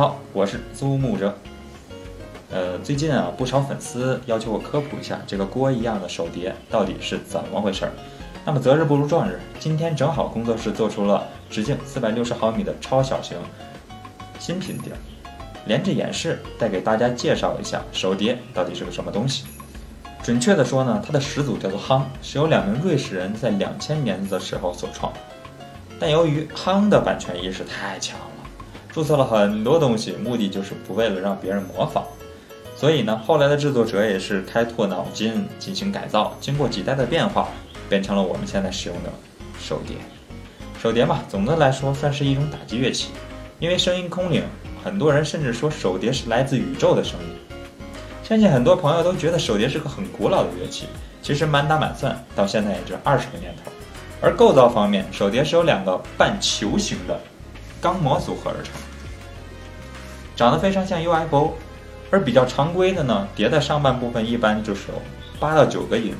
好，我是苏木哲。呃，最近啊，不少粉丝要求我科普一下这个锅一样的手碟到底是怎么回事儿。那么择日不如撞日，今天正好工作室做出了直径四百六十毫米的超小型新品碟，连着演示带给大家介绍一下手碟到底是个什么东西。准确的说呢，它的始祖叫做夯，是由两名瑞士人在两千年的时候所创。但由于夯的版权意识太强了。注册了很多东西，目的就是不为了让别人模仿。所以呢，后来的制作者也是开拓脑筋进行改造，经过几代的变化，变成了我们现在使用的手碟。手碟嘛，总的来说算是一种打击乐器，因为声音空灵，很多人甚至说手碟是来自宇宙的声音。相信很多朋友都觉得手碟是个很古老的乐器，其实满打满算到现在也就二十个年头。而构造方面，手碟是由两个半球形的。钢模组合而成，长得非常像 UFO，而比较常规的呢，碟的上半部分一般就是有八到九个音，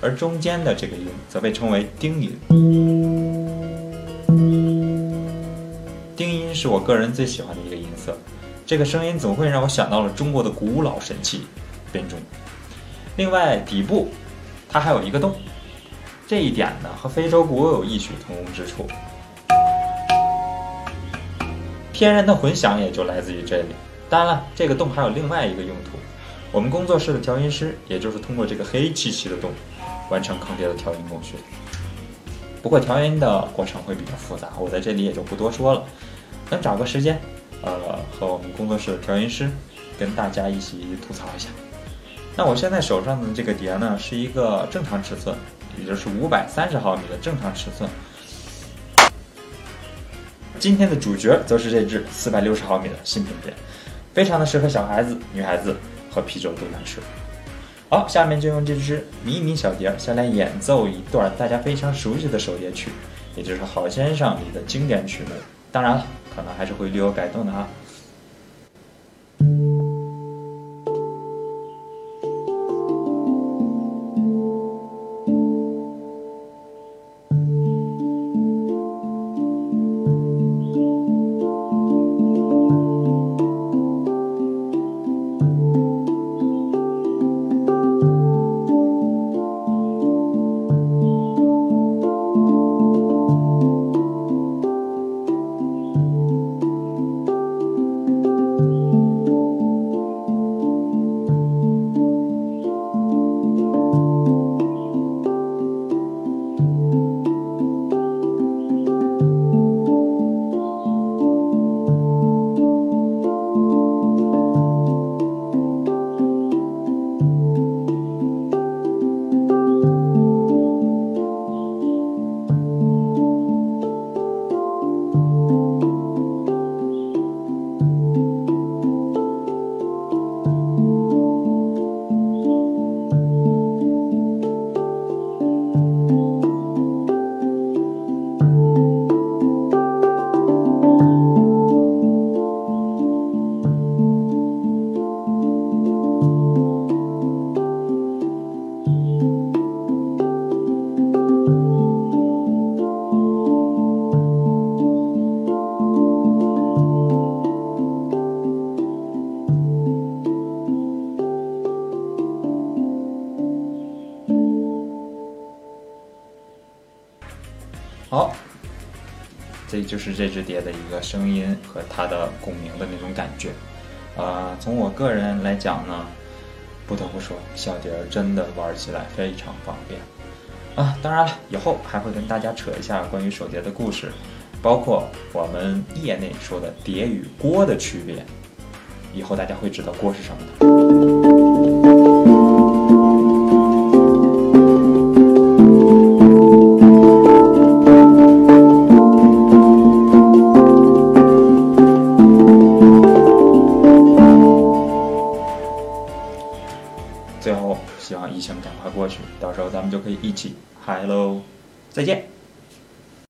而中间的这个音则被称为丁音。丁音是我个人最喜欢的一个音色，这个声音总会让我想到了中国的古老神器编钟。另外底部它还有一个洞，这一点呢和非洲鼓有异曲同工之处。天然的混响也就来自于这里。当然了，这个洞还有另外一个用途。我们工作室的调音师，也就是通过这个黑漆漆的洞，完成坑爹的调音工序。不过调音的过程会比较复杂，我在这里也就不多说了。等找个时间，呃，和我们工作室的调音师跟大家一起吐槽一下。那我现在手上的这个碟呢，是一个正常尺寸，也就是五百三十毫米的正常尺寸。今天的主角则是这只四百六十毫米的新品碟，非常的适合小孩子、女孩子和啤酒都能吃。好，下面就用这只迷你小碟先来演奏一段大家非常熟悉的手碟曲，也就是《好先生》里的经典曲目。当然了，可能还是会略有改动的啊。好，这就是这只碟的一个声音和它的共鸣的那种感觉。呃，从我个人来讲呢，不得不说，小碟儿真的玩起来非常方便。啊，当然了，以后还会跟大家扯一下关于手碟的故事，包括我们业内说的碟与锅的区别。以后大家会知道锅是什么的。希望疫情赶快过去，到时候咱们就可以一起嗨喽！再见。